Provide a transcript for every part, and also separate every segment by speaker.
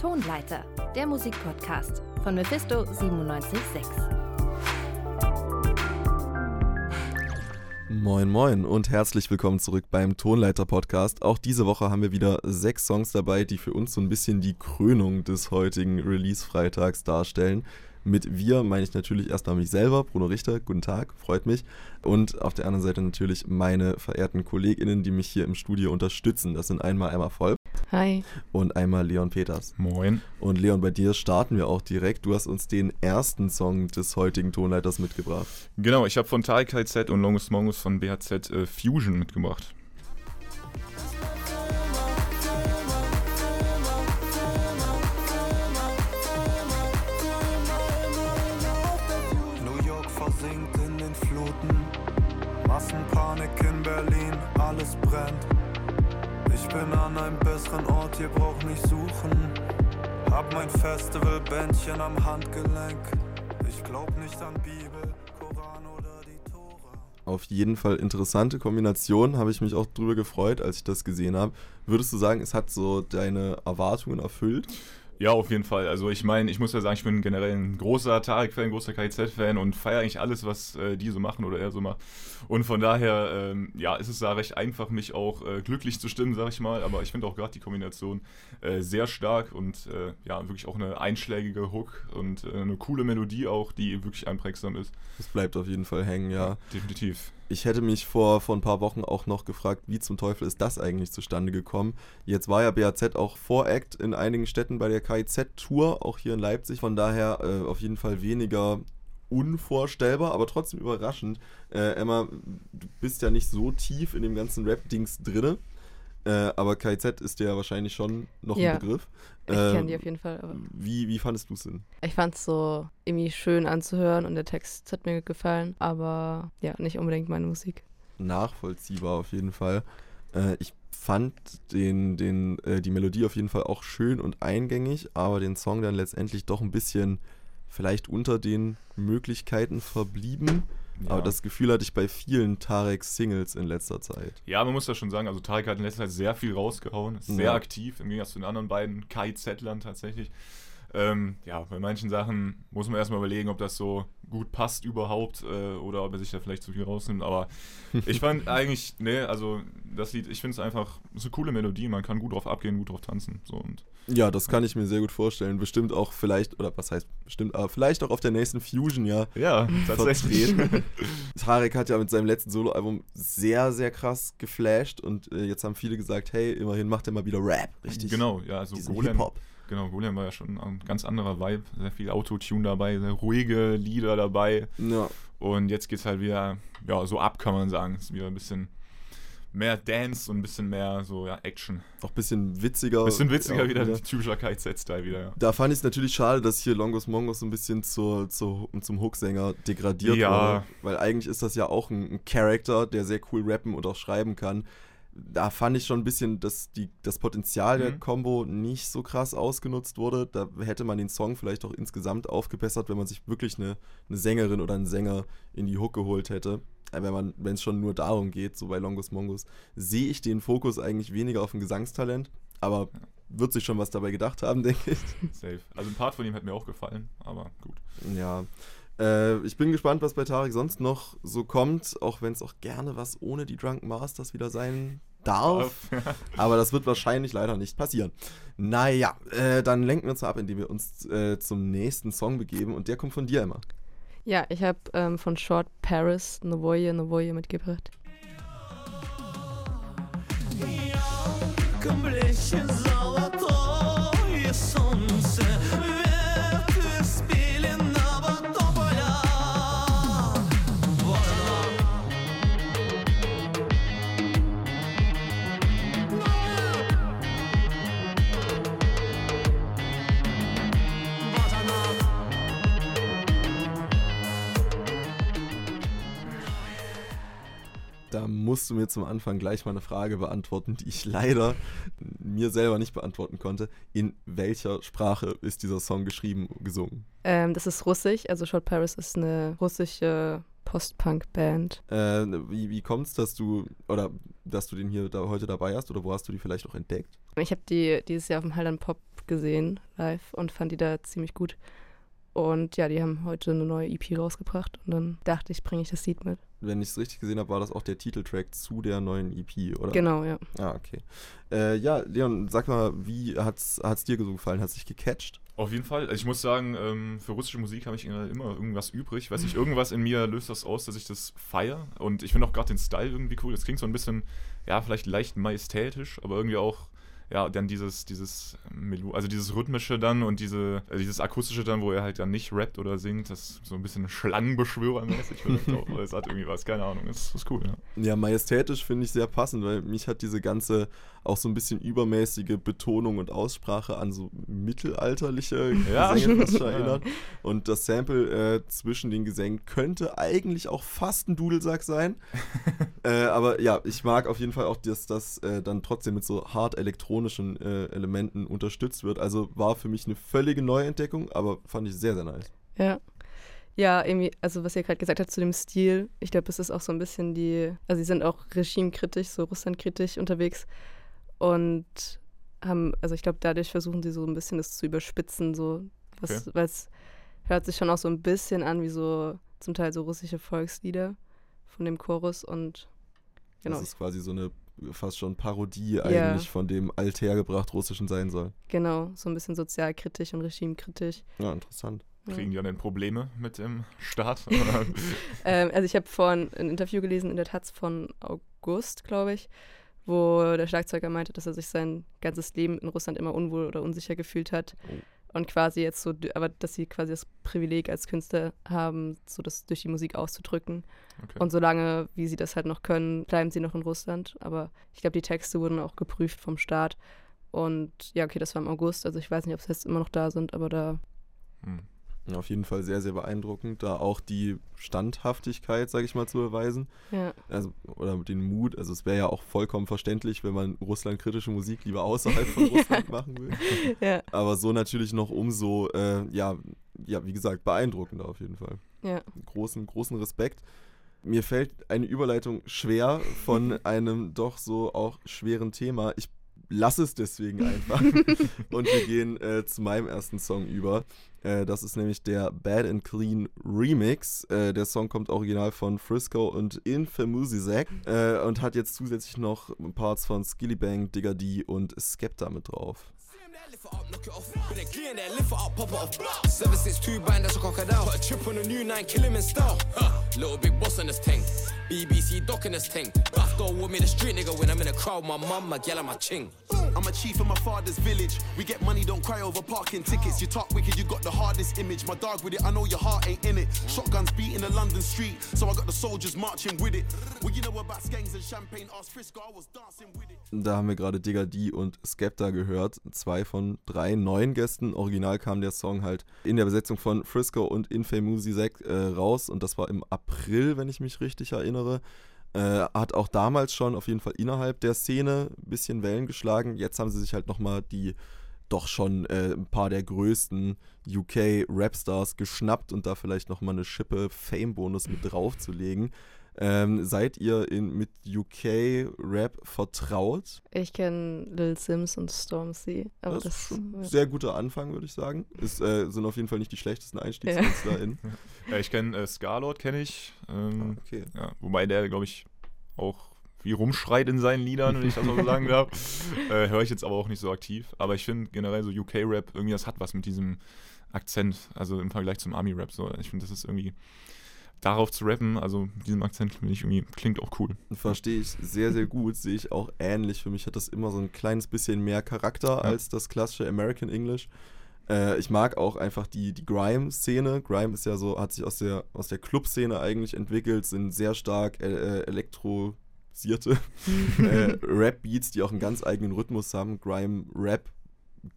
Speaker 1: Tonleiter, der Musikpodcast von Mephisto 976.
Speaker 2: Moin Moin und herzlich willkommen zurück beim Tonleiter Podcast. Auch diese Woche haben wir wieder sechs Songs dabei, die für uns so ein bisschen die Krönung des heutigen Release-Freitags darstellen. Mit wir meine ich natürlich erstmal mich selber, Bruno Richter, guten Tag, freut mich. Und auf der anderen Seite natürlich meine verehrten KollegInnen, die mich hier im Studio unterstützen. Das sind einmal Emma Voll.
Speaker 3: Hi.
Speaker 2: Und einmal Leon Peters.
Speaker 4: Moin.
Speaker 2: Und Leon, bei dir starten wir auch direkt. Du hast uns den ersten Song des heutigen Tonleiters mitgebracht.
Speaker 4: Genau, ich habe von Tarek Z und Longus Mongus von BHZ äh, Fusion mitgebracht.
Speaker 5: Bin an einem besseren Ort, ihr braucht nicht suchen. Hab mein Festivalbändchen am Handgelenk. Ich glaub nicht an Bibel, Koran oder die Tora.
Speaker 2: Auf jeden Fall interessante Kombination, habe ich mich auch drüber gefreut, als ich das gesehen habe. Würdest du sagen, es hat so deine Erwartungen erfüllt?
Speaker 4: Ja, auf jeden Fall. Also ich meine, ich muss ja sagen, ich bin generell ein großer Tarek-Fan, großer KIZ-Fan und feiere eigentlich alles, was äh, die so machen oder er so macht. Und von daher, ähm, ja, ist es da recht einfach, mich auch äh, glücklich zu stimmen, sag ich mal. Aber ich finde auch gerade die Kombination äh, sehr stark und äh, ja, wirklich auch eine einschlägige Hook und äh, eine coole Melodie auch, die wirklich einprägsam ist.
Speaker 2: Es bleibt auf jeden Fall hängen, ja.
Speaker 4: Definitiv.
Speaker 2: Ich hätte mich vor, vor ein paar Wochen auch noch gefragt, wie zum Teufel ist das eigentlich zustande gekommen? Jetzt war ja BAZ auch Voract in einigen Städten bei der KIZ-Tour, auch hier in Leipzig. Von daher äh, auf jeden Fall weniger unvorstellbar, aber trotzdem überraschend. Äh, Emma, du bist ja nicht so tief in dem ganzen Rap-Dings drinne. Äh, aber KIZ ist dir ja wahrscheinlich schon noch
Speaker 3: Ja.
Speaker 2: ein Begriff.
Speaker 3: Ich
Speaker 2: Ähm,
Speaker 3: kenne die auf jeden Fall. Aber
Speaker 2: Wie, wie fandest du es denn?
Speaker 3: ich fand es so irgendwie schön anzuhören und der Text hat mir gefallen, aber ja, nicht unbedingt meine Musik.
Speaker 2: nachvollziehbar auf jeden Fall. Äh, ich fand den, den, äh, die Melodie auf jeden Fall auch schön und eingängig, aber den Song dann letztendlich doch ein bisschen vielleicht unter den Möglichkeiten verblieben.
Speaker 4: Ja.
Speaker 2: Aber das Gefühl hatte ich bei vielen Tarek-Singles in letzter Zeit.
Speaker 4: Ja, man muss das schon sagen, also Tarek hat in letzter Zeit sehr viel rausgehauen, ist sehr
Speaker 2: Ja.
Speaker 4: aktiv, im Gegensatz zu den anderen beiden KIZ-Lern tatsächlich. Ähm, ja, bei manchen Sachen muss man erstmal überlegen, ob das so gut passt überhaupt äh, oder ob er sich da vielleicht zu viel rausnimmt. Aber ich fand eigentlich, ne, also das Lied, ich finde es einfach, es ist eine coole Melodie, man kann gut drauf abgehen, gut drauf tanzen. So, und
Speaker 2: Ja, das kann ich mir sehr gut vorstellen. Bestimmt auch vielleicht, oder was heißt bestimmt, aber vielleicht auch auf der nächsten Fusion, ja.
Speaker 4: ja, tatsächlich.
Speaker 2: Tarek hat ja mit seinem letzten Soloalbum sehr, sehr krass geflasht und äh, jetzt haben viele gesagt, hey, immerhin macht er mal wieder Rap, richtig?
Speaker 4: genau, ja, also Golem,
Speaker 2: Hip-Hop.
Speaker 4: genau, Golem war ja schon ein ganz anderer Vibe, sehr viel Autotune dabei, sehr ruhige Lieder dabei.
Speaker 2: Ja,
Speaker 4: Und jetzt geht's halt wieder, ja, so ab, kann man sagen. Ist wieder ein bisschen mehr Dance und ein bisschen mehr so, ja, Action.
Speaker 2: auch ein bisschen witziger.
Speaker 4: Bisschen witziger
Speaker 2: ja,
Speaker 4: wieder, typischer KZ-Style wieder, ja.
Speaker 2: Da fand ich es natürlich schade, dass hier Longos Mongos so ein bisschen zur, zur, zum Hooksänger degradiert
Speaker 4: Ja.
Speaker 2: wurde. Weil eigentlich ist das ja auch ein, ein Charakter, der sehr cool rappen und auch schreiben kann. Da fand ich schon ein bisschen, dass die, das Potenzial der
Speaker 4: Mhm.
Speaker 2: Combo nicht so krass ausgenutzt wurde. Da hätte man den Song vielleicht auch insgesamt aufgebessert, wenn man sich wirklich eine, eine Sängerin oder einen Sänger in die Hook geholt hätte. Wenn es schon nur darum geht, so bei Longos Mongos, sehe ich den Fokus eigentlich weniger auf ein Gesangstalent. Aber wird sich schon was dabei gedacht haben, denke ich.
Speaker 4: Safe. Also ein Part von ihm hat mir auch gefallen, aber gut.
Speaker 2: Ja. Äh, ich bin gespannt, was bei Tarek sonst noch so kommt, auch wenn es auch gerne was ohne die Drunken Masters wieder sein darf. Aber das wird wahrscheinlich leider nicht passieren. Naja, äh, dann lenken wir uns mal ab, indem wir uns äh, zum nächsten Song begeben. Und der kommt von dir immer.
Speaker 3: Ja, ich habe ähm, von Short Paris Novoye Novoye mitgebracht.
Speaker 6: Completion's
Speaker 2: all musst du mir zum Anfang gleich mal eine Frage beantworten, die ich leider mir selber nicht beantworten konnte. In welcher Sprache ist dieser Song geschrieben, gesungen?
Speaker 3: Ähm, das ist russisch, also Short Paris ist eine russische Post-Punk-Band.
Speaker 2: Äh, wie wie kommt es, dass du, oder dass du den hier da heute dabei hast, oder wo hast du die vielleicht auch entdeckt?
Speaker 3: Ich habe die dieses Jahr auf dem Halland Pop gesehen live und fand die da ziemlich gut. Und ja, die haben heute eine neue EP rausgebracht und dann dachte ich, bringe ich das Lied mit.
Speaker 2: Wenn ich es richtig gesehen habe, war das auch der Titeltrack zu der neuen EP, oder?
Speaker 3: Genau, ja.
Speaker 2: Ah, okay. Äh, ja, Leon, sag mal, wie hat's, hat's dir so gefallen? Hat es dich gecatcht?
Speaker 4: Auf jeden Fall. Also ich muss sagen, ähm, für russische Musik habe ich immer irgendwas übrig. Weiß nicht, irgendwas in mir löst das aus, dass ich das feiere. Und ich finde auch gerade den Style irgendwie cool. Das klingt so ein bisschen, ja, vielleicht leicht majestätisch, aber irgendwie auch ja, dann dieses, dieses Melo also dieses rhythmische dann und diese, also dieses akustische dann, wo er halt dann nicht rappt oder singt, das so ein bisschen Schlangenbeschwörermäßig wirkt auch. Es hat irgendwie was, keine Ahnung, das ist cool, ja.
Speaker 2: Ja, majestätisch finde ich sehr passend, weil mich hat diese ganze auch so ein bisschen übermäßige Betonung und Aussprache an so mittelalterliche
Speaker 4: Ja.
Speaker 2: Gesänge fast schon
Speaker 4: Ja.
Speaker 2: erinnert. Und das Sample äh, zwischen den Gesängen könnte eigentlich auch fast ein Dudelsack sein. äh, aber ja, ich mag auf jeden Fall auch, dass das äh, dann trotzdem mit so hart elektronischen äh, Elementen unterstützt wird. Also war für mich eine völlige Neuentdeckung, aber fand ich sehr, sehr nice.
Speaker 3: Ja. Ja, irgendwie, also was ihr gerade gesagt habt zu dem Stil, ich glaube, es ist auch so ein bisschen die, also sie sind auch regimekritisch, so russlandkritisch unterwegs und haben, also ich glaube, dadurch versuchen sie so ein bisschen das zu überspitzen, so, was, weil es hört sich schon auch so ein bisschen an wie so zum Teil so russische Volkslieder von dem Chorus und genau,
Speaker 2: Das ist quasi so eine fast schon Parodie eigentlich von dem althergebracht Russischen sein soll.
Speaker 3: genau, so ein bisschen sozialkritisch und regimekritisch.
Speaker 2: Ja, interessant.
Speaker 4: Kriegen die dann Probleme mit dem Staat?
Speaker 3: Ähm, also ich habe vorhin ein Interview gelesen in der Taz von August, glaube ich, wo der Schlagzeuger meinte, dass er sich sein ganzes Leben in Russland immer unwohl oder unsicher gefühlt hat. Und quasi jetzt so, aber dass sie quasi das Privileg als Künstler haben, so das durch die Musik auszudrücken.
Speaker 4: Okay.
Speaker 3: Und solange, wie sie das halt noch können, bleiben sie noch in Russland. Aber ich glaube, die Texte wurden auch geprüft vom Staat. Und ja, okay, das war im August. Also ich weiß nicht, ob sie jetzt immer noch da sind, aber da,
Speaker 4: Hm.
Speaker 2: Ja, Auf jeden Fall sehr, sehr beeindruckend, da auch die Standhaftigkeit, sage ich mal, zu beweisen.
Speaker 3: ja.
Speaker 2: Also, oder den Mut. Also es wäre ja auch vollkommen verständlich, wenn man russlandkritische Musik lieber außerhalb von Russland machen will.
Speaker 3: Ja,
Speaker 2: Aber so natürlich noch umso, äh, ja, ja, wie gesagt, beeindruckender auf jeden Fall.
Speaker 3: ja.
Speaker 2: Großen, großen Respekt. Mir fällt eine Überleitung schwer von einem doch so auch schweren Thema. Ich lasse es deswegen einfach. Und wir gehen äh, zu meinem ersten Song über. Äh, das ist nämlich der Bad and Clean Remix. Äh, der Song kommt original von Frisco und Infamousisac äh, und hat jetzt zusätzlich noch Parts von Skillibang, Digga D und Skepta mit drauf.
Speaker 7: Lift it up, knock it off. Been a clean there, lift it up, pop it off. 762 band, that's a crocodile. Put a chip on a new nine, kill him in style. Huh. Little big boss on this tank. BBC doc in this tank. Buff door with me, the street nigga when I'm in a crowd. My mum, my gal, and my ching.
Speaker 8: I'm a chief in my father's village. We get money, don't cry over parking tickets. You talk wicked, you got the hardest image. My dog with it, I know your heart ain't in it. Shotguns beating the London street, so I got the soldiers marching with it. Well, you know about skanks and champagne. Ask Frisco, I was dancing with it.
Speaker 2: Da haben wir gerade Digga D und Skepta gehört. Zwei von drei neuen Gästen. Original kam der Song halt in der Besetzung von Frisco und Infamousisac äh, raus. Und das war im April, wenn ich mich richtig erinnere. Äh, hat auch damals schon auf jeden Fall innerhalb der Szene ein bisschen Wellen geschlagen. Jetzt haben sie sich halt nochmal die doch schon äh, ein paar der größten UK-Rapstars geschnappt und da vielleicht nochmal eine Schippe Fame-Bonus mit draufzulegen. Ähm, seid ihr in, mit UK-Rap vertraut?
Speaker 3: Ich kenne Lil Sims und Stormzy, aber
Speaker 2: das
Speaker 3: das,
Speaker 2: ist ein
Speaker 3: ja.
Speaker 2: sehr guter Anfang, würde ich sagen. Es äh, sind auf jeden Fall nicht die schlechtesten EinstiegskünstlerInnen.
Speaker 4: Ja, ich kenne äh, Scarlord, kenne ich. Ähm,
Speaker 2: Ah, okay.
Speaker 4: ja, wobei der, glaube ich, auch wie rumschreit in seinen Liedern, wenn ich das mal so sagen darf. Äh, Höre ich jetzt aber auch nicht so aktiv. Aber ich finde generell so UK-Rap, irgendwie das hat was mit diesem Akzent, also im Vergleich zum Army-Rap. So. Ich finde, das ist irgendwie darauf zu rappen, also mit diesem Akzent finde ich irgendwie, klingt auch cool.
Speaker 2: Verstehe ich sehr, sehr gut. Sehe ich auch ähnlich. Für mich hat das immer so ein kleines bisschen mehr Charakter als das klassische American English. Äh, ich mag auch einfach die, die Grime-Szene. Grime ist ja so, hat sich aus der, aus der Club-Szene eigentlich entwickelt, sind sehr stark äh, äh, elektrosierte äh, Rap-Beats, die auch einen ganz eigenen Rhythmus haben. Grime-Rap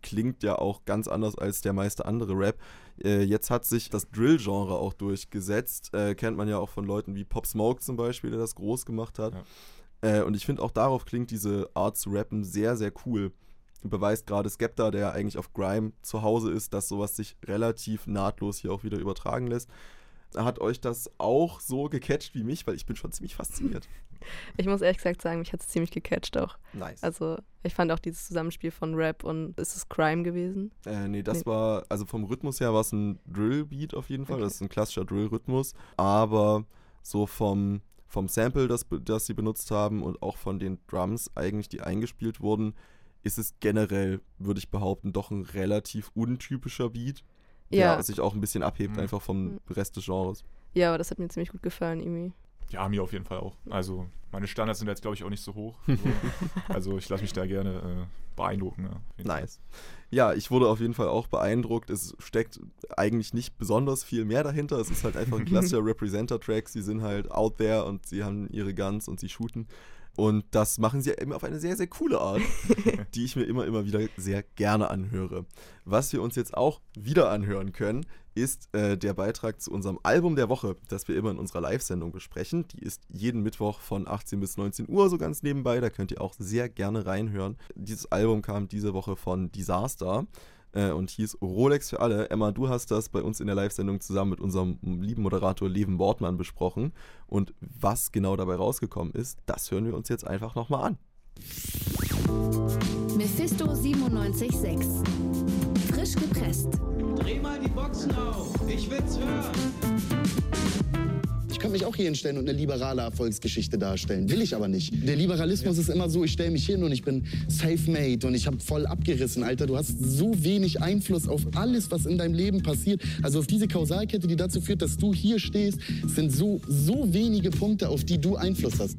Speaker 2: klingt ja auch ganz anders als der meiste andere Rap. Äh, jetzt hat sich das Drill-Genre auch durchgesetzt. Äh, kennt man ja auch von Leuten wie Pop Smoke zum Beispiel, der das groß gemacht hat. Äh, und ich finde auch darauf klingt diese Art zu rappen sehr, sehr cool. Beweist gerade Skepta, der eigentlich auf Grime zu Hause ist, dass sowas sich relativ nahtlos hier auch wieder übertragen lässt. Hat euch das auch so gecatcht wie mich? Weil ich bin schon ziemlich fasziniert.
Speaker 3: Ich muss ehrlich gesagt sagen, mich hat es ziemlich gecatcht auch.
Speaker 2: Nice.
Speaker 3: Also ich fand auch dieses Zusammenspiel von Rap und ist es Crime gewesen?
Speaker 2: Äh, nee, das
Speaker 3: Nee.
Speaker 2: war, also vom Rhythmus her war es ein Drill-Beat auf jeden Fall.
Speaker 3: Okay.
Speaker 2: Das ist ein klassischer Drill-Rhythmus. Aber so vom, vom Sample, das, das sie benutzt haben und auch von den Drums eigentlich, die eingespielt wurden, ist es generell, würde ich behaupten, doch ein relativ untypischer Beat. Der
Speaker 3: Ja,
Speaker 2: sich auch ein bisschen abhebt
Speaker 4: Mhm.
Speaker 2: einfach vom
Speaker 3: Mhm.
Speaker 2: Rest des Genres.
Speaker 3: ja, aber das hat mir ziemlich gut gefallen irgendwie.
Speaker 4: Ja, mir auf jeden Fall auch. Also meine Standards sind jetzt, glaube ich, auch nicht so hoch. So. also ich lasse mich da gerne äh, beeindrucken. Ja.
Speaker 2: Nice. Ja, ich wurde auf jeden Fall auch beeindruckt. Es steckt eigentlich nicht besonders viel mehr dahinter. Es ist halt einfach ein klassischer Representer-Track. Sie sind halt out there und sie haben ihre Guns und sie shooten. Und das machen sie immer auf eine sehr, sehr coole Art, die ich mir immer, immer wieder sehr gerne anhöre. Was wir uns jetzt auch wieder anhören können, ist äh, der Beitrag zu unserem Album der Woche, das wir immer in unserer Live-Sendung besprechen. Die ist jeden Mittwoch von 18 bis 19 Uhr, so ganz nebenbei. Da könnt ihr auch sehr gerne reinhören. Dieses Album kam diese Woche von Disaster äh, und hieß Rolex für alle. Emma, du hast das bei uns in der Live-Sendung zusammen mit unserem lieben Moderator Leven Wortmann besprochen. Und was genau dabei rausgekommen ist, das hören wir uns jetzt einfach nochmal an.
Speaker 1: Mephisto 97.6. Frisch gepresst.
Speaker 9: Dreh mal die Boxen auf, ich will's hören.
Speaker 10: Ich könnte mich auch hier hinstellen und eine liberale Erfolgsgeschichte darstellen. Will ich aber nicht. Der Liberalismus ist immer so, ich stelle mich hin und ich bin safe-made und ich habe voll abgerissen. Alter, du hast so wenig Einfluss auf alles, was in deinem Leben passiert. Also auf diese Kausalkette, die dazu führt, dass du hier stehst, sind so, so wenige Punkte, auf die du Einfluss hast.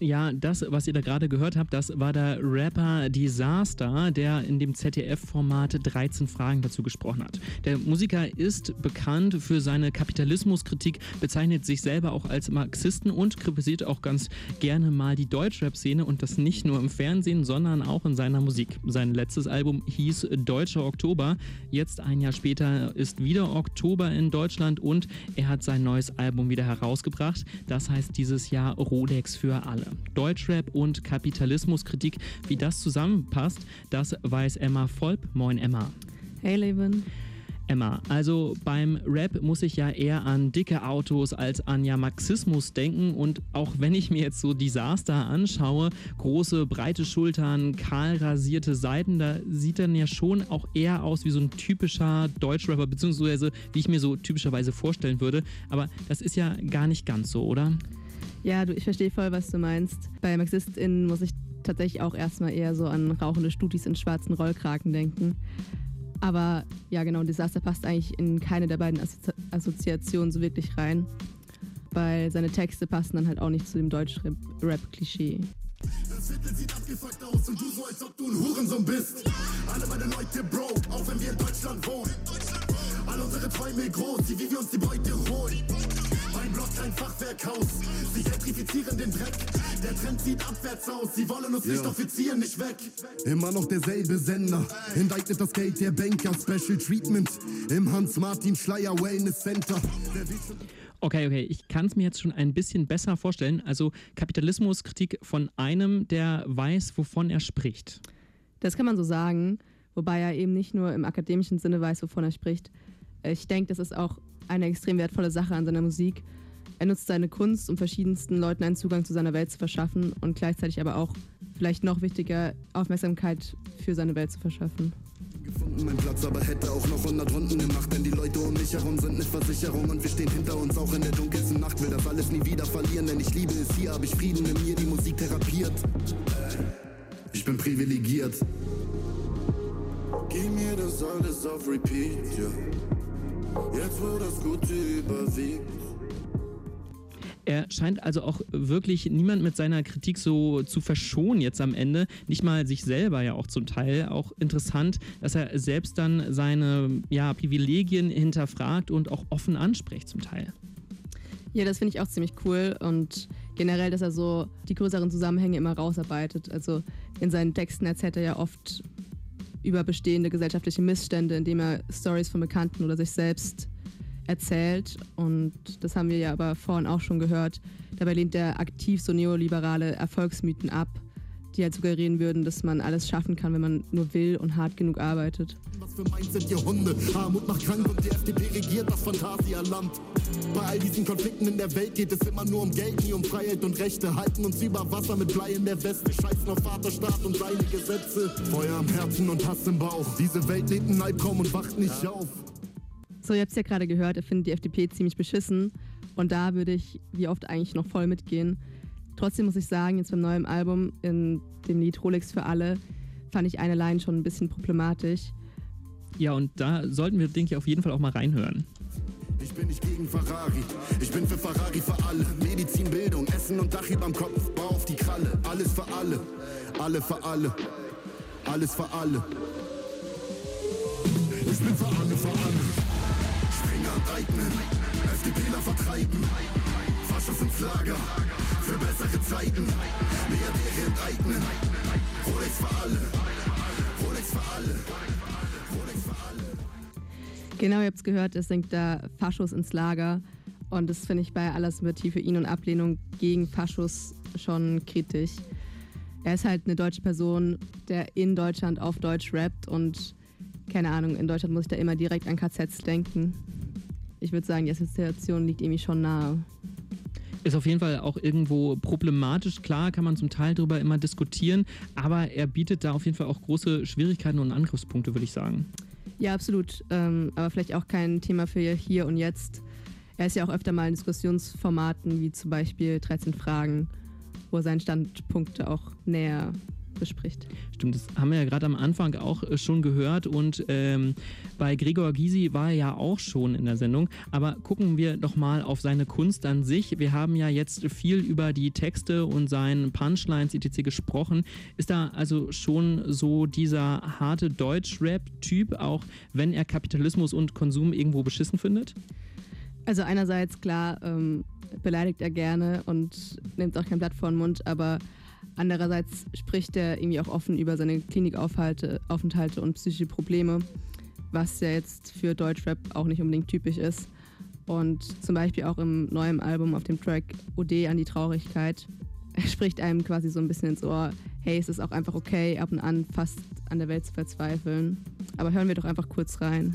Speaker 11: Ja, das, was ihr da gerade gehört habt, das war der Rapper Disaster, der in dem ZDF-Format 13 Fragen dazu gesprochen hat. Der Musiker ist bekannt für seine Kapitalismuskritik, bezeichnet sich selber auch als Marxisten und kritisiert auch ganz gerne mal die Deutschrap-Szene und das nicht nur im Fernsehen, sondern auch in seiner Musik. Sein letztes Album hieß Deutscher Oktober. Jetzt ein Jahr später ist wieder Oktober in Deutschland und er hat sein neues Album wieder herausgebracht. Das heißt dieses Jahr Rolex für alle. Deutschrap und Kapitalismuskritik, wie das zusammenpasst, das weiß Emma Volp. Moin Emma.
Speaker 3: Hey Leben.
Speaker 11: Emma, also beim Rap muss ich ja eher an dicke Autos als an ja Marxismus denken und auch wenn ich mir jetzt so Disaster anschaue, große breite Schultern, kahl rasierte Seiten, da sieht dann ja schon auch eher aus wie so ein typischer Deutschrapper, beziehungsweise wie ich mir so typischerweise vorstellen würde, aber das ist ja gar nicht ganz so, oder?
Speaker 3: Ja, du, ich verstehe voll, was du meinst. Bei MarxistInnen muss ich tatsächlich auch erstmal eher so an rauchende Studis in schwarzen Rollkragen denken. Aber ja, genau, Desaster passt eigentlich in keine der beiden Assozi Assoziationen so wirklich rein. Weil seine Texte passen dann halt auch nicht zu dem Deutsch-Rap-Klischee.
Speaker 12: Das Viertel sieht abgefuckt aus und du so, als ob du ein Hurensohn bist. Alle meine Leute broke, auch wenn wir in Deutschland wohnen. All unsere Träume groß, wie wir uns die Beute holen. Mein Block kein Fachwerkhaus, sie gentrifizieren den Dreck. Der Trend sieht abwärts aus, sie wollen uns nicht offizieren, nicht weg. Immer noch derselbe Sender, enteignet das Geld der Banker. Special Treatment im Hans-Martin Schleier Wellness Center.
Speaker 11: Okay, okay, ich kann es mir jetzt schon ein bisschen besser vorstellen. Also Kapitalismuskritik von einem, der weiß, wovon er spricht.
Speaker 3: Das kann man so sagen, wobei er eben nicht nur im akademischen Sinne weiß, wovon er spricht. Ich denke, das ist auch eine extrem wertvolle Sache an seiner Musik. Er nutzt seine Kunst, um verschiedensten Leuten einen Zugang zu seiner Welt zu verschaffen und gleichzeitig aber auch, vielleicht noch wichtiger, Aufmerksamkeit für seine Welt zu verschaffen.
Speaker 12: gefunden, mein Platz, aber hätte auch noch 100 Runden gemacht, denn die Leute um mich herum sind nicht Versicherung und wir stehen hinter uns auch in der dunkelsten Nacht. Will das alles nie wieder verlieren, denn ich liebe es hier, hab ich Frieden in mir, die Musik therapiert. Ich bin privilegiert. Gib mir das alles auf Repeat, ja. Jetzt wo das Gute überwiegt.
Speaker 11: Er scheint also auch wirklich niemand mit seiner Kritik so zu verschonen jetzt am Ende. Nicht mal sich selber ja auch zum Teil. Auch interessant, dass er selbst dann seine ja, Privilegien hinterfragt und auch offen anspricht zum Teil.
Speaker 3: Ja, das finde ich auch ziemlich cool und generell, dass er so die größeren Zusammenhänge immer rausarbeitet. Also in seinen Texten erzählt er ja oft über bestehende gesellschaftliche Missstände, indem er Stories von Bekannten oder sich selbst erzählt. Und das haben wir ja aber vorhin auch schon gehört. Dabei lehnt er aktiv so neoliberale Erfolgsmythen ab, die halt suggerieren würden, dass man alles schaffen kann, wenn man nur will und hart genug arbeitet.
Speaker 12: Was für meins sind ihr Hunde. Armut macht krank und die FDP regiert das Phantasialand. Bei all diesen Konflikten in der Welt geht es immer nur um Geld, nie um Freiheit und Rechte. Halten uns über Wasser mit Blei in der Weste, scheißen auf Vaterstaat und seine Gesetze. Feuer im Herzen und Hass im Bauch. Diese Welt lebt einen Albtraum und wacht nicht auf.
Speaker 3: So, ihr habt es ja gerade gehört, er findet die FDP ziemlich beschissen. Und da würde ich wie oft eigentlich noch voll mitgehen. Trotzdem muss ich sagen, jetzt beim neuen Album, in dem Lied Rolex für alle, fand ich eine Line schon ein bisschen problematisch.
Speaker 11: Ja, und da sollten wir, denke ich, auf jeden Fall auch mal reinhören.
Speaker 12: Ich bin nicht gegen Ferrari, ich bin für Ferrari für alle. Medizin, Bildung, Essen und Dach überm Kopf, Bau auf die Kralle. Alles für alle, alle für alle, alles für alle. Ich bin für alle, für alle. Enteignen, FDPler vertreiben. Faschos ins Lager, für bessere Zeiten. Milliardäre enteignen, Rolex für alle, Rolex für alle, Rolex für alle.
Speaker 3: Genau, ihr habt es gehört, es singt da Faschos ins Lager. Und das finde ich bei aller Sympathie für ihn und Ablehnung gegen Faschos schon kritisch. Er ist halt eine deutsche Person, der in Deutschland auf Deutsch rappt und keine Ahnung, in Deutschland muss ich da immer direkt an KZs denken. Ich würde sagen, die Assoziation liegt irgendwie schon nahe.
Speaker 11: Ist auf jeden Fall auch irgendwo problematisch. Klar kann man zum Teil darüber immer diskutieren, aber er bietet da auf jeden Fall auch große Schwierigkeiten und Angriffspunkte, würde ich sagen.
Speaker 3: Ja, absolut. Ähm, aber vielleicht auch kein Thema für hier und jetzt. Er ist ja auch öfter mal in Diskussionsformaten, wie zum Beispiel 13 Fragen, wo er seine Standpunkte auch näher bespricht.
Speaker 11: Stimmt, das haben wir ja gerade am Anfang auch äh, schon gehört und ähm, bei Gregor Gysi war er ja auch schon in der Sendung. Aber gucken wir doch mal auf seine Kunst an sich. Wir haben ja jetzt viel über die Texte und seinen Punchlines etc. gesprochen. Ist da also schon so dieser harte Deutsch-Rap-Typ, auch wenn er Kapitalismus und Konsum irgendwo beschissen findet?
Speaker 3: Also einerseits klar ähm, beleidigt er gerne und nimmt auch kein Blatt vor den Mund, aber andererseits spricht er irgendwie auch offen über seine Klinikaufenthalte Aufenthalte und psychische Probleme, was ja jetzt für Deutschrap auch nicht unbedingt typisch ist. Und zum Beispiel auch im neuen Album auf dem Track Ode an die Traurigkeit spricht einem quasi so ein bisschen ins Ohr, hey, es ist auch einfach okay, ab und an fast an der Welt zu verzweifeln. Aber hören wir doch einfach kurz rein.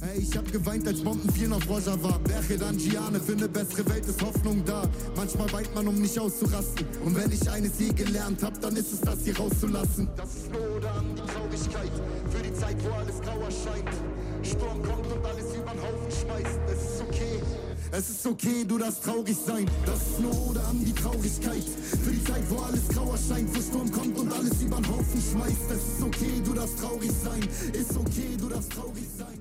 Speaker 12: Ey, ich hab geweint, als Bomben fielen auf Rojava. Dann Giane, für eine bessere Welt ist Hoffnung da. Manchmal weint man, um nicht auszurasten. Und wenn ich eines je gelernt hab, dann ist es das hier rauszulassen. Das ist nur oder an die Traurigkeit. Für die Zeit, wo alles grau erscheint. Sturm kommt und alles über den Haufen schmeißt. Es ist okay. Es ist okay, du darfst traurig sein. Das ist nur oder an die Traurigkeit. Für die Zeit, wo alles grau erscheint, wo Sturm kommt und alles über den Haufen schmeißt. Es ist okay, du darfst traurig sein. Ist okay, du darfst traurig sein.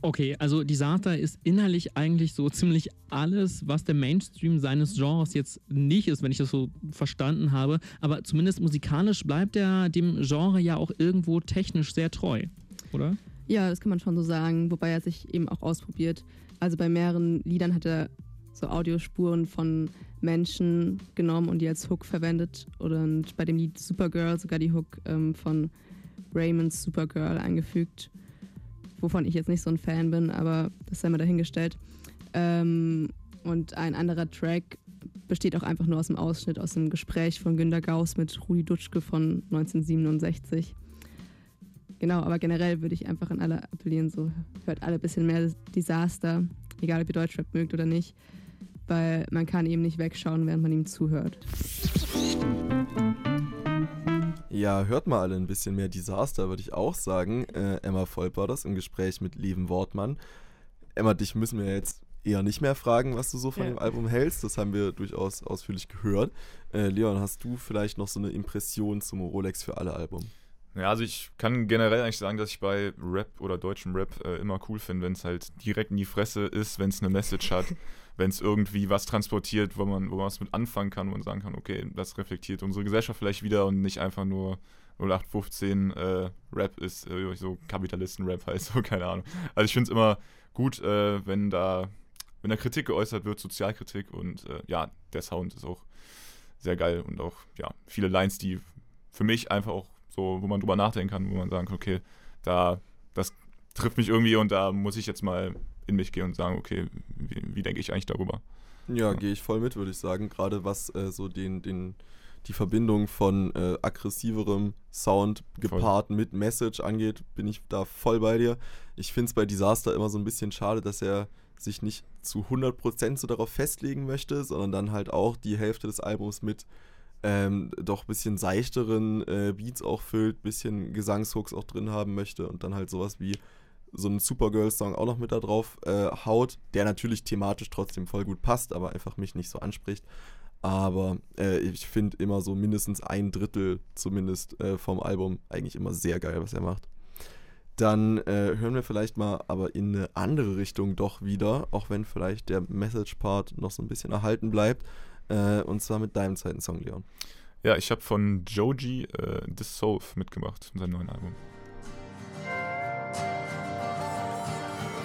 Speaker 11: Okay, also Disaster ist innerlich eigentlich so ziemlich alles, was der Mainstream seines Genres jetzt nicht ist, wenn ich das so verstanden habe. Aber zumindest musikalisch bleibt er dem Genre ja auch irgendwo technisch sehr treu, oder?
Speaker 3: Ja, das kann man schon so sagen, wobei er sich eben auch ausprobiert. Also bei mehreren Liedern hat er so Audiospuren von Menschen genommen und die als Hook verwendet. Und bei dem Lied Supergirl sogar die Hook ähm, von Raymonds Supergirl eingefügt wovon ich jetzt nicht so ein Fan bin, aber das sei mal dahingestellt. Ähm, und ein anderer Track besteht auch einfach nur aus einem Ausschnitt aus einem Gespräch von Günter Gauss mit Rudi Dutschke von 1967. Genau, aber generell würde ich einfach an alle appellieren, so hört alle ein bisschen mehr Desaster, egal ob ihr Deutschrap mögt oder nicht, weil man kann eben nicht wegschauen, während man ihm zuhört.
Speaker 2: Ja, hört mal alle ein bisschen mehr Desaster, würde ich auch sagen. Äh, Emma Volp war das im Gespräch mit Leven Wortmann. Emma, dich müssen wir jetzt eher nicht mehr fragen, was du so von
Speaker 3: Ja.
Speaker 2: dem Album hältst. Das haben wir durchaus ausführlich gehört. Äh, Leon, hast du vielleicht noch so eine Impression zum Rolex für alle Album?
Speaker 4: Ja, also ich kann generell eigentlich sagen, dass ich bei Rap oder deutschem Rap äh, immer cool finde, wenn es halt direkt in die Fresse ist, wenn es eine Message hat, wenn es irgendwie was transportiert, wo man, wo man was mit anfangen kann, wo man sagen kann, okay, das reflektiert unsere Gesellschaft vielleicht wieder und nicht einfach nur 0815 äh, Rap ist, äh, so Kapitalisten-Rap heißt, so keine Ahnung. Also ich finde es immer gut, äh, wenn da wenn da Kritik geäußert wird, Sozialkritik und äh, ja, der Sound ist auch sehr geil und auch ja, viele Lines, die für mich einfach auch so, wo man drüber nachdenken kann, wo man sagen kann, okay, da, das trifft mich irgendwie und da muss ich jetzt mal in mich gehen und sagen, okay, wie, wie denke ich eigentlich darüber?
Speaker 2: Ja, gehe ich voll mit, würde ich sagen. Gerade was äh, so den, den, die Verbindung von äh, aggressiverem Sound gepaart mit Message angeht, bin ich da voll bei dir. Ich finde es bei Disaster immer so ein bisschen schade, dass er sich nicht zu 100% so darauf festlegen möchte, sondern dann halt auch die Hälfte des Albums mit ähm, doch ein bisschen seichteren äh, Beats auch füllt, bisschen Gesangshooks auch drin haben möchte und dann halt sowas wie so einen Supergirl-Song auch noch mit da drauf äh, haut, der natürlich thematisch trotzdem voll gut passt, aber einfach mich nicht so anspricht. Aber äh, ich finde immer so mindestens ein Drittel zumindest äh, vom Album eigentlich immer sehr geil, was er macht. Dann äh, hören wir vielleicht mal aber in eine andere Richtung doch wieder, auch wenn vielleicht der Message-Part noch so ein bisschen erhalten bleibt. Äh, und zwar mit deinem zweiten Song, Leon.
Speaker 4: Ja, ich habe von Joji äh, Dissolve mitgemacht, sein neuen Album.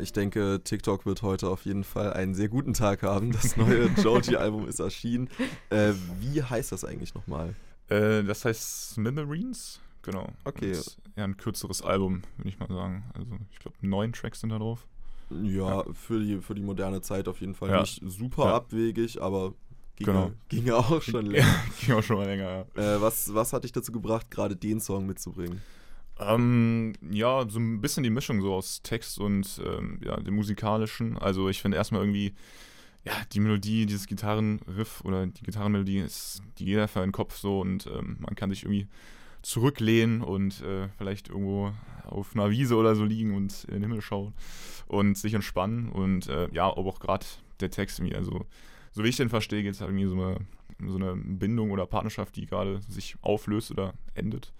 Speaker 2: ich denke, TikTok wird heute auf jeden Fall einen sehr guten Tag haben. Das neue Joji-Album ist erschienen. Äh, wie heißt das eigentlich nochmal?
Speaker 4: Äh, das heißt Smithereens, genau.
Speaker 2: Okay.
Speaker 4: Und ja, ein kürzeres Album, würde ich mal sagen. Also ich glaube, neun Tracks sind da drauf.
Speaker 2: Ja, ja, Für, die, für die moderne Zeit auf jeden Fall
Speaker 4: Ja.
Speaker 2: nicht super
Speaker 4: Ja.
Speaker 2: abwegig, aber ginge,
Speaker 4: Genau.
Speaker 2: ginge auch schon
Speaker 4: Ja,
Speaker 2: länger.
Speaker 4: ging auch schon mal länger, ja.
Speaker 2: Äh, was, was hat dich dazu gebracht, gerade den Song mitzubringen?
Speaker 4: Ähm, ja, so ein bisschen die Mischung so aus Text und ähm, ja, dem musikalischen. Also ich finde erstmal irgendwie, ja, die Melodie, dieses Gitarrenriff oder die Gitarrenmelodie ist, die geht einfach in den Kopf so und ähm, man kann sich irgendwie zurücklehnen und äh, vielleicht irgendwo auf einer Wiese oder so liegen und in den Himmel schauen und sich entspannen und äh, ja, aber auch gerade der Text irgendwie, also so wie ich den verstehe, geht es halt irgendwie so eine, so eine Bindung oder Partnerschaft, die gerade sich auflöst oder endet.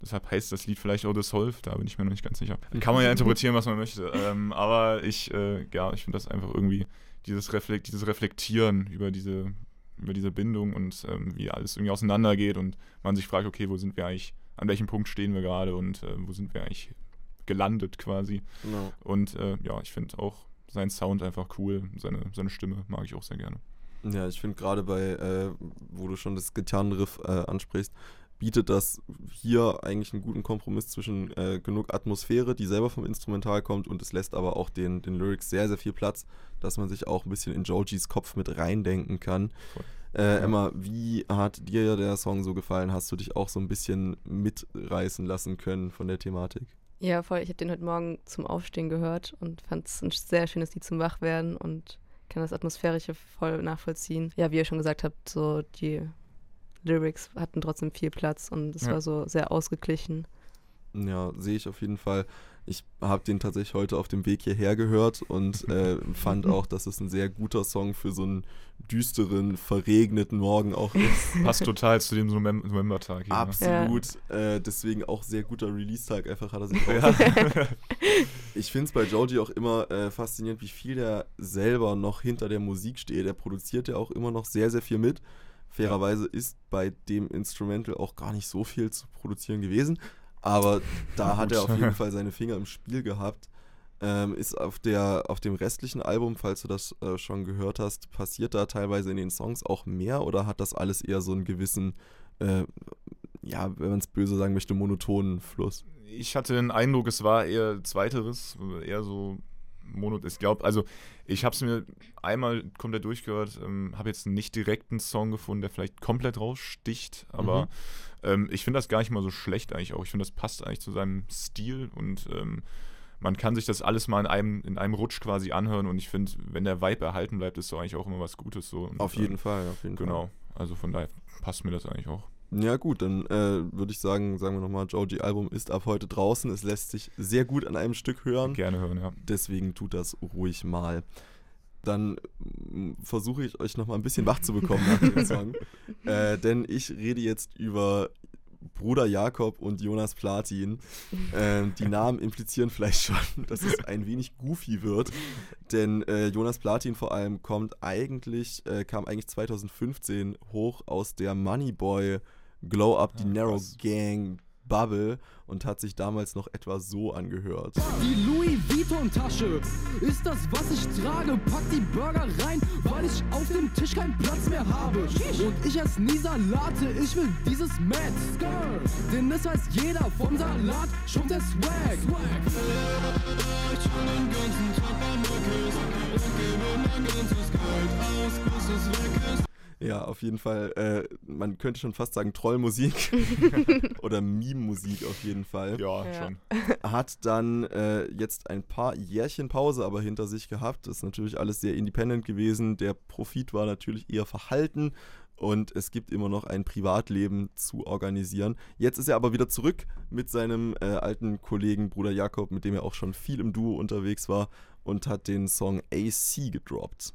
Speaker 4: Deshalb heißt das Lied vielleicht auch Dissolve, da bin ich mir noch nicht ganz sicher. Kann man ja interpretieren, was man möchte. Ähm, aber ich, äh, ja, ich finde das einfach irgendwie, dieses, Reflekt, dieses Reflektieren über diese, über diese Bindung und ähm, wie alles irgendwie auseinandergeht und man sich fragt, okay, wo sind wir eigentlich, an welchem Punkt stehen wir gerade und äh, wo sind wir eigentlich gelandet quasi.
Speaker 2: Genau.
Speaker 4: Und äh, ja, ich finde auch seinen Sound einfach cool, seine, seine Stimme mag ich auch sehr gerne.
Speaker 2: Ja, ich finde gerade bei, äh, wo du schon das Gitarrenriff äh, ansprichst, bietet das hier eigentlich einen guten Kompromiss zwischen äh, genug Atmosphäre, die selber vom Instrumental kommt, und es lässt aber auch den, den Lyrics sehr, sehr viel Platz, dass man sich auch ein bisschen in Jojis Kopf mit reindenken kann. Äh, Emma, wie hat dir der Song so gefallen? Hast du dich auch so ein bisschen mitreißen lassen können von der Thematik?
Speaker 3: Ja, voll. Ich habe den heute Morgen zum Aufstehen gehört und fand es ein sehr schönes Lied zum Wachwerden und kann das Atmosphärische voll nachvollziehen. Ja, wie ihr schon gesagt habt, so die Lyrics hatten trotzdem viel Platz und es
Speaker 2: Ja.
Speaker 3: war so sehr ausgeglichen.
Speaker 2: Ja, sehe ich auf jeden Fall. Ich habe den tatsächlich heute auf dem Weg hierher gehört und äh, fand auch, dass es ein sehr guter Song für so einen düsteren, verregneten Morgen auch ist.
Speaker 4: Passt total zu dem Novem- Novembertag. ne?
Speaker 2: Absolut. Äh, deswegen auch sehr guter Release-Tag, einfach hat er sich
Speaker 4: Ja.
Speaker 2: Ich finde es bei Joji auch immer äh, faszinierend, wie viel der selber noch hinter der Musik steht. Er produziert ja auch immer noch sehr, sehr viel mit. Fairerweise ist bei dem Instrumental auch gar nicht so viel zu produzieren gewesen. Aber da hat er auf jeden Fall seine Finger im Spiel gehabt. Ähm, ist auf, der, auf dem restlichen Album, falls du das äh, schon gehört hast, passiert da teilweise in den Songs auch mehr oder hat das alles eher so einen gewissen, äh, ja, wenn man es böse sagen möchte, monotonen Fluss?
Speaker 4: Ich hatte den Eindruck, es war eher zweiteres, eher so Mono. Ich glaube, also ich habe es mir einmal komplett durchgehört, ähm, habe jetzt nicht direkt einen Song gefunden, der vielleicht komplett raussticht, aber
Speaker 2: Mhm.
Speaker 4: ähm, ich finde das gar nicht mal so schlecht eigentlich auch. Ich finde, das passt eigentlich zu seinem Stil und ähm, man kann sich das alles mal in einem, in einem Rutsch quasi anhören und ich finde, wenn der Vibe erhalten bleibt, ist so eigentlich auch immer was Gutes so. Und,
Speaker 2: Auf jeden
Speaker 4: ähm,
Speaker 2: Fall, auf jeden Fall.
Speaker 4: Genau, also von daher passt mir das eigentlich auch.
Speaker 2: Ja gut, dann äh, würde ich sagen, sagen wir nochmal, Joji Album ist ab heute draußen. Es lässt sich sehr gut an einem Stück hören.
Speaker 4: Gerne hören, ja.
Speaker 2: Deswegen tut das ruhig mal. Dann mm, versuche ich euch nochmal ein bisschen wach zu bekommen nach dem Song. Äh, denn ich rede jetzt über Bruder Jakob und Jonas Platin. Ähm, die Namen implizieren vielleicht schon, dass es ein wenig goofy wird. Denn äh, Jonas Platin vor allem kommt eigentlich, äh, kam eigentlich 2015 hoch aus der Moneyboy Glow Up the Narrow Gang Bubble und hat sich damals noch etwa so angehört.
Speaker 9: Die Louis Vuitton Tasche ist das, was ich trage. Pack die Burger rein, weil ich auf dem Tisch keinen Platz mehr habe. Und ich esse nie Salate, ich will dieses Mad. Denn das weiß jeder vom Salat, schon der Swag. Ich
Speaker 2: Ja, auf jeden Fall. Äh, man könnte schon fast sagen Trollmusik oder Meme-Musik auf jeden Fall.
Speaker 4: Ja,
Speaker 3: Ja.
Speaker 4: schon.
Speaker 2: Hat dann äh, jetzt ein paar Jährchen Pause aber hinter sich gehabt. Das ist natürlich alles sehr independent gewesen. Der Profit war natürlich eher verhalten und es gibt immer noch ein Privatleben zu organisieren. Jetzt ist er aber wieder zurück mit seinem äh, alten Kollegen Bruder Jakob, mit dem er auch schon viel im Duo unterwegs war und hat den Song AC gedroppt.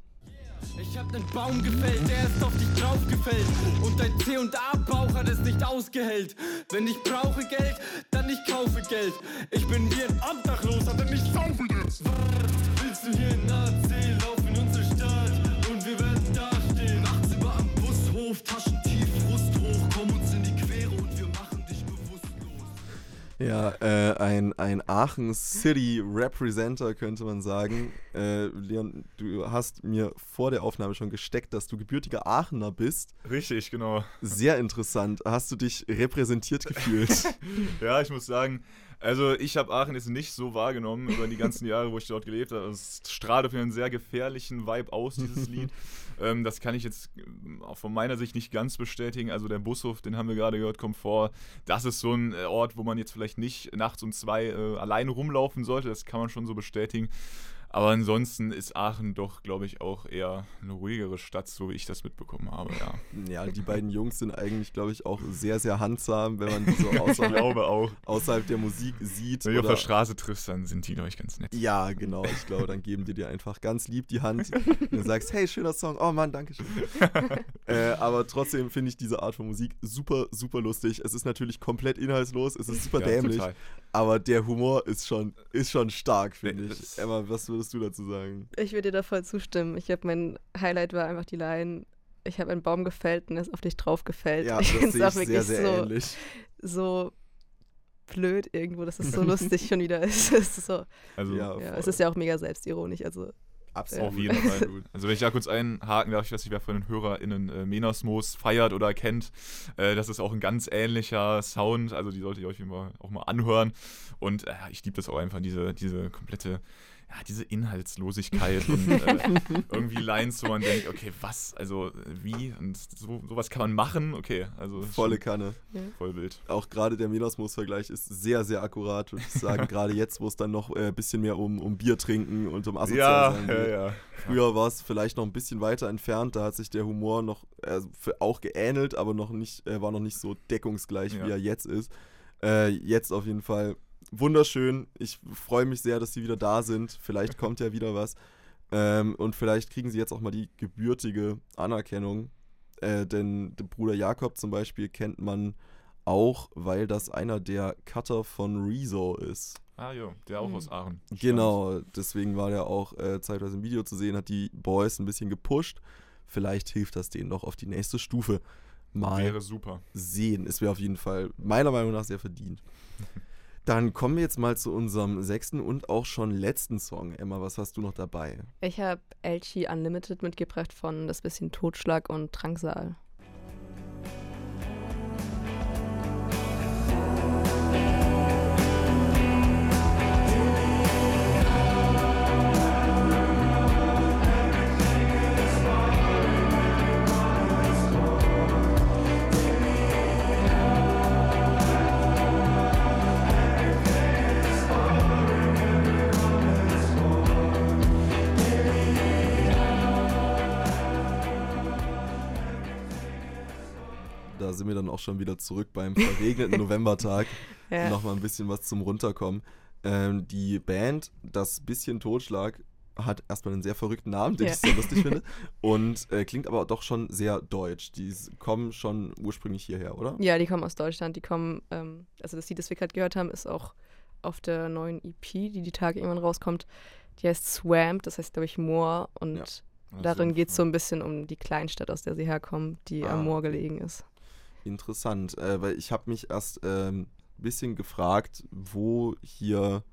Speaker 9: Ich hab nen Baum gefällt, der ist auf dich draufgefällt. Und dein C&A-Bauch hat es nicht ausgehellt. Wenn ich brauche Geld, dann ich kaufe Geld. Ich bin wie ein Obdachloser, denn ich saufe jetzt. Willst du hier in AC, lauf in unsere Stadt und wir werden dastehen. Nachts über am Bushof, Taschentief,
Speaker 2: Ja, äh, ein, ein Aachen City Representer könnte man sagen. Äh, Leon, du hast mir vor der Aufnahme schon gesteckt, dass du gebürtiger Aachener bist.
Speaker 4: Richtig, genau.
Speaker 2: Sehr interessant. Hast du dich repräsentiert gefühlt?
Speaker 4: Ja, ich muss sagen, also ich habe Aachen jetzt nicht so wahrgenommen über die ganzen Jahre, wo ich dort gelebt habe. Es strahlt für einen sehr gefährlichen Vibe aus, dieses Lied. ähm, das kann ich jetzt ähm, auch von meiner Sicht nicht ganz bestätigen. Also der Bushof, den haben wir gerade gehört, kommt vor. Das ist so ein äh, Ort, wo man jetzt vielleicht nicht nachts um zwei äh, alleine rumlaufen sollte. Das kann man schon so bestätigen. Aber ansonsten ist Aachen doch, glaube ich, auch eher eine ruhigere Stadt, so wie ich das mitbekommen habe, ja.
Speaker 2: ja, die beiden Jungs sind eigentlich, glaube ich, auch sehr, sehr handsam, wenn man die so außerhalb,
Speaker 4: glaube auch.
Speaker 2: außerhalb der Musik sieht.
Speaker 4: Wenn du auf der Straße triffst, dann sind die, glaube ich, ganz nett.
Speaker 2: Ja, genau. Ich glaube, dann geben die dir einfach ganz lieb die Hand und sagst, hey, schöner Song. Oh Mann, danke schön. äh, aber trotzdem finde ich diese Art von Musik super, super lustig. Es ist natürlich komplett inhaltslos, es ist super
Speaker 4: Ja,
Speaker 2: dämlich,
Speaker 4: total.
Speaker 2: aber der Humor ist schon, ist schon stark, finde
Speaker 4: Nee,
Speaker 2: ich. Emma, was würdest du dazu sagen?
Speaker 3: Ich würde dir da voll zustimmen. Ich habe mein Highlight war einfach die Line, ich habe einen Baum gefällt und er ist auf dich drauf gefällt.
Speaker 2: Ja,
Speaker 3: ich
Speaker 2: sehe ich
Speaker 3: auch
Speaker 2: sehr,
Speaker 3: wirklich
Speaker 2: sehr
Speaker 3: so,
Speaker 2: ähnlich.
Speaker 3: so blöd irgendwo, dass es so lustig schon wieder ist. Es ist so,
Speaker 4: Also,
Speaker 2: Ja,
Speaker 3: ja, es ist ja auch mega selbstironisch. Also
Speaker 2: Absolut.
Speaker 4: Auf jeden Fall. Also wenn ich da kurz einhaken darf, ich weiß nicht, wer von den HörerInnen äh, Menasmos feiert oder kennt. Äh, das ist auch ein ganz ähnlicher Sound, also die solltet ihr euch immer auch mal anhören. Und äh, ich liebe das auch einfach, diese, diese komplette, ja, diese Inhaltslosigkeit und äh, irgendwie Lines, wo man denkt, okay, was, also wie? Und so, sowas kann man machen? Okay, also
Speaker 2: Volle Kanne.
Speaker 4: voll wild.
Speaker 2: Auch gerade der Minosmos-Vergleich ist sehr, sehr akkurat, würde ich sagen. gerade jetzt, wo es dann noch ein äh, bisschen mehr um, um Bier trinken und um asozial
Speaker 4: Ja,
Speaker 2: sein
Speaker 4: ja,
Speaker 2: geht.
Speaker 4: ja.
Speaker 2: Früher war es vielleicht noch ein bisschen weiter entfernt, da hat sich der Humor noch äh, für- auch geähnelt, aber noch nicht, äh, war noch nicht so deckungsgleich,
Speaker 4: Ja.
Speaker 2: wie er jetzt ist. Äh, jetzt auf jeden Fall wunderschön. Ich freue mich sehr, dass sie wieder da sind. Vielleicht kommt ja wieder was. Ähm, und vielleicht kriegen sie jetzt auch mal die gebürtige Anerkennung. Äh, denn den Bruder Jakob zum Beispiel kennt man auch, weil das einer der Cutter von Rezo ist.
Speaker 4: Ah jo, der auch
Speaker 3: Mhm.
Speaker 4: aus Aachen.
Speaker 2: Genau, deswegen war der auch äh, zeitweise im Video zu sehen, hat die Boys ein bisschen gepusht. Vielleicht hilft das denen noch auf die nächste Stufe. Mal
Speaker 4: Wäre super.
Speaker 2: sehen. Es wäre auf jeden Fall meiner Meinung nach sehr verdient. Dann kommen wir jetzt mal zu unserem sechsten und auch schon letzten Song. Emma, was hast du noch dabei?
Speaker 3: ich habe Elchi Unlimited mitgebracht von das bisschen Totschlag und Drangsal.
Speaker 2: Wir dann auch schon wieder zurück beim verregneten Novembertag.
Speaker 3: Ja.
Speaker 2: Nochmal ein bisschen was zum Runterkommen. Ähm, die Band, das bisschen Totschlag, hat erstmal einen sehr verrückten Namen, den
Speaker 3: Ja.
Speaker 2: ich sehr lustig finde. Und äh, klingt aber doch schon sehr deutsch. Die kommen schon ursprünglich hierher, oder?
Speaker 3: Ja, die kommen aus Deutschland. Die kommen, ähm, also das Lied, das wir gerade gehört haben, ist auch auf der neuen EP, die die Tage irgendwann rauskommt. Die heißt Swamp, das heißt, glaube ich, Moor. Und
Speaker 2: Ja.
Speaker 3: darin geht es so ein bisschen um die Kleinstadt, aus der sie herkommen, die
Speaker 2: Ah,
Speaker 3: am Moor gelegen ist.
Speaker 2: Interessant, äh, weil ich habe mich erst ähm, ein bisschen gefragt, wo hier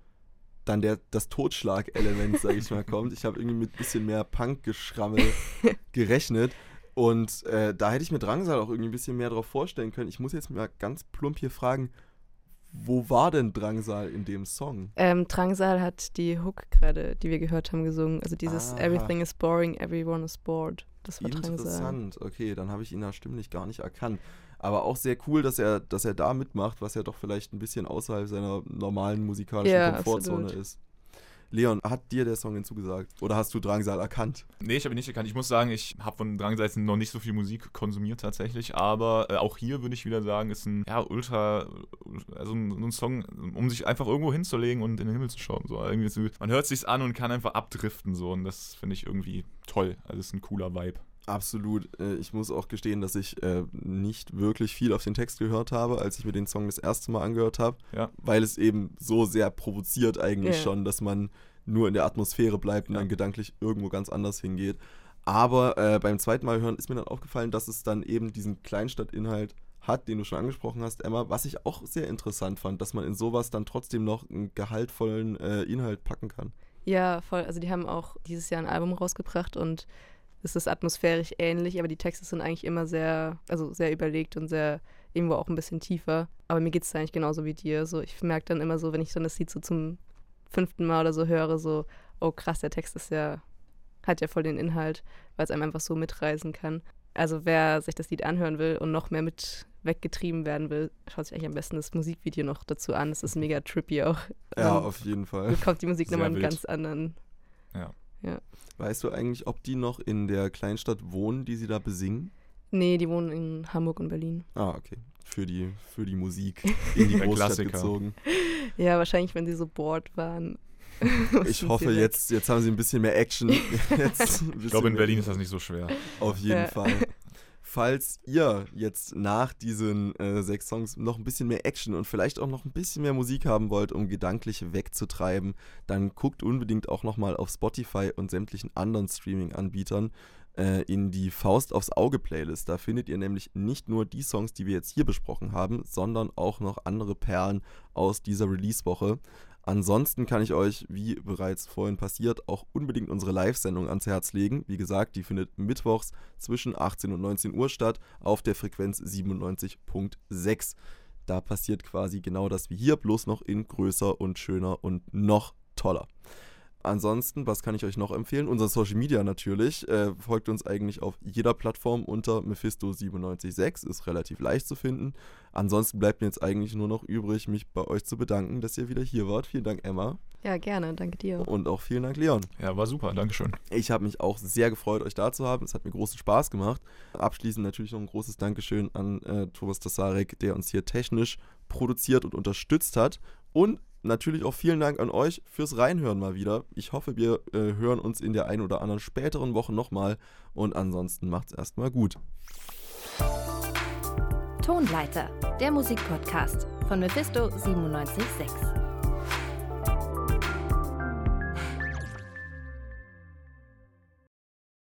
Speaker 2: dann der, das Totschlag-Element, sage ich mal, kommt. Ich habe irgendwie mit ein bisschen mehr Punk-Geschrammel gerechnet. Und äh, da hätte ich mir Drangsal auch irgendwie ein bisschen mehr drauf vorstellen können. Ich muss jetzt mal ganz plump hier fragen, wo war denn Drangsal in dem Song?
Speaker 3: Ähm, Drangsal hat die Hook gerade, die wir gehört haben, gesungen. Also dieses
Speaker 2: Ah.
Speaker 3: Everything is boring, everyone is bored. Das war Drangsal.
Speaker 2: Interessant, okay, dann habe ich ihn da stimmlich gar nicht erkannt. Aber auch sehr cool, dass er, dass er da mitmacht, was ja doch vielleicht ein bisschen außerhalb seiner normalen musikalischen
Speaker 3: Ja,
Speaker 2: Komfortzone
Speaker 3: absolut.
Speaker 2: ist. Leon, hat dir der Song hinzugesagt? Oder hast du Drangsal erkannt?
Speaker 4: Nee, ich habe ihn nicht erkannt. Ich muss sagen, ich habe von Drangsal noch nicht so viel Musik konsumiert tatsächlich, aber äh, auch hier würde ich wieder sagen, ist ein ja, ultra, also ein, ein Song, um sich einfach irgendwo hinzulegen und in den Himmel zu schauen. So. Irgendwie so, man hört sich's an und kann einfach abdriften so und das finde ich irgendwie toll. Also ist ein cooler Vibe.
Speaker 2: Absolut. Äh, Ich muss auch gestehen, dass ich äh, nicht wirklich viel auf den Text gehört habe, als ich mir den Song das erste Mal angehört habe,
Speaker 4: Ja.
Speaker 2: weil es eben so sehr provoziert eigentlich
Speaker 3: Ja.
Speaker 2: schon, dass man nur in der Atmosphäre bleibt und dann gedanklich irgendwo ganz anders hingeht. Aber äh, beim zweiten Mal hören ist mir dann aufgefallen, dass es dann eben diesen Kleinstadtinhalt hat, den du schon angesprochen hast, Emma, was ich auch sehr interessant fand, dass man in sowas dann trotzdem noch einen gehaltvollen äh, Inhalt packen kann.
Speaker 3: Ja, voll. Also die haben auch dieses Jahr ein Album rausgebracht und es ist atmosphärisch ähnlich, aber die Texte sind eigentlich immer sehr, also sehr überlegt und sehr irgendwo auch ein bisschen tiefer. Aber mir geht es eigentlich genauso wie dir. So, ich merke dann immer so, wenn ich dann das Lied so zum fünften Mal oder so höre, so, oh krass, der Text ist ja, hat ja voll den Inhalt, weil es einem einfach so mitreisen kann. Also wer sich das Lied anhören will und noch mehr mit weggetrieben werden will, schaut sich eigentlich am besten das Musikvideo noch dazu an. Es ist mega trippy auch.
Speaker 2: Ja,
Speaker 3: Ähm,
Speaker 2: auf jeden Fall.
Speaker 3: Bekommt die Musik nochmal einen
Speaker 4: wild.
Speaker 3: ganz anderen.
Speaker 4: Ja.
Speaker 3: Ja.
Speaker 2: Weißt du eigentlich, ob die noch in der Kleinstadt wohnen, die sie da besingen?
Speaker 3: Nee, die wohnen in Hamburg und Berlin.
Speaker 2: Ah, okay. Für die, für die Musik in die Großstadt
Speaker 4: Klassiker.
Speaker 2: gezogen.
Speaker 3: Ja, wahrscheinlich, wenn sie so bored waren.
Speaker 2: Ich hoffe, jetzt, jetzt haben sie ein bisschen mehr Action. Jetzt ein
Speaker 4: Ich
Speaker 2: bisschen
Speaker 4: glaube, in
Speaker 2: mehr-
Speaker 4: Berlin ist das nicht so schwer.
Speaker 2: Auf jeden
Speaker 3: Ja.
Speaker 2: Fall. Falls ihr jetzt nach diesen äh, sechs Songs noch ein bisschen mehr Action und vielleicht auch noch ein bisschen mehr Musik haben wollt, um gedanklich wegzutreiben, dann guckt unbedingt auch nochmal auf Spotify und sämtlichen anderen Streaming-Anbietern äh, in die Faust aufs Auge Playlist. Da findet ihr nämlich nicht nur die Songs, die wir jetzt hier besprochen haben, sondern auch noch andere Perlen aus dieser Release-Woche. Ansonsten kann ich euch, wie bereits vorhin passiert, auch unbedingt unsere Live-Sendung ans Herz legen. Wie gesagt, die findet mittwochs zwischen 18 und 19 Uhr statt auf der Frequenz 97.6. Da passiert quasi genau das wie hier, bloß noch in größer und schöner und noch toller. Ansonsten, was kann ich euch noch empfehlen? Unser Social Media natürlich. Äh, folgt uns eigentlich auf jeder Plattform unter Mephisto976. Ist relativ leicht zu finden. Ansonsten bleibt mir jetzt eigentlich nur noch übrig, mich bei euch zu bedanken, dass ihr wieder hier wart. Vielen Dank, Emma.
Speaker 3: Ja, gerne. Danke dir.
Speaker 2: Und auch vielen Dank, Leon.
Speaker 4: Ja, war super. Dankeschön.
Speaker 2: Ich habe mich auch sehr gefreut, euch da zu haben. Es hat mir großen Spaß gemacht. Abschließend natürlich noch ein großes Dankeschön an äh, Thomas Tasarek, der uns hier technisch produziert und unterstützt hat. Und natürlich auch vielen Dank an euch fürs Reinhören mal wieder. Ich hoffe, wir äh, hören uns in der einen oder anderen späteren Woche nochmal. Und ansonsten macht's erstmal gut.
Speaker 1: Tonleiter, der Musikpodcast von Mephisto 976.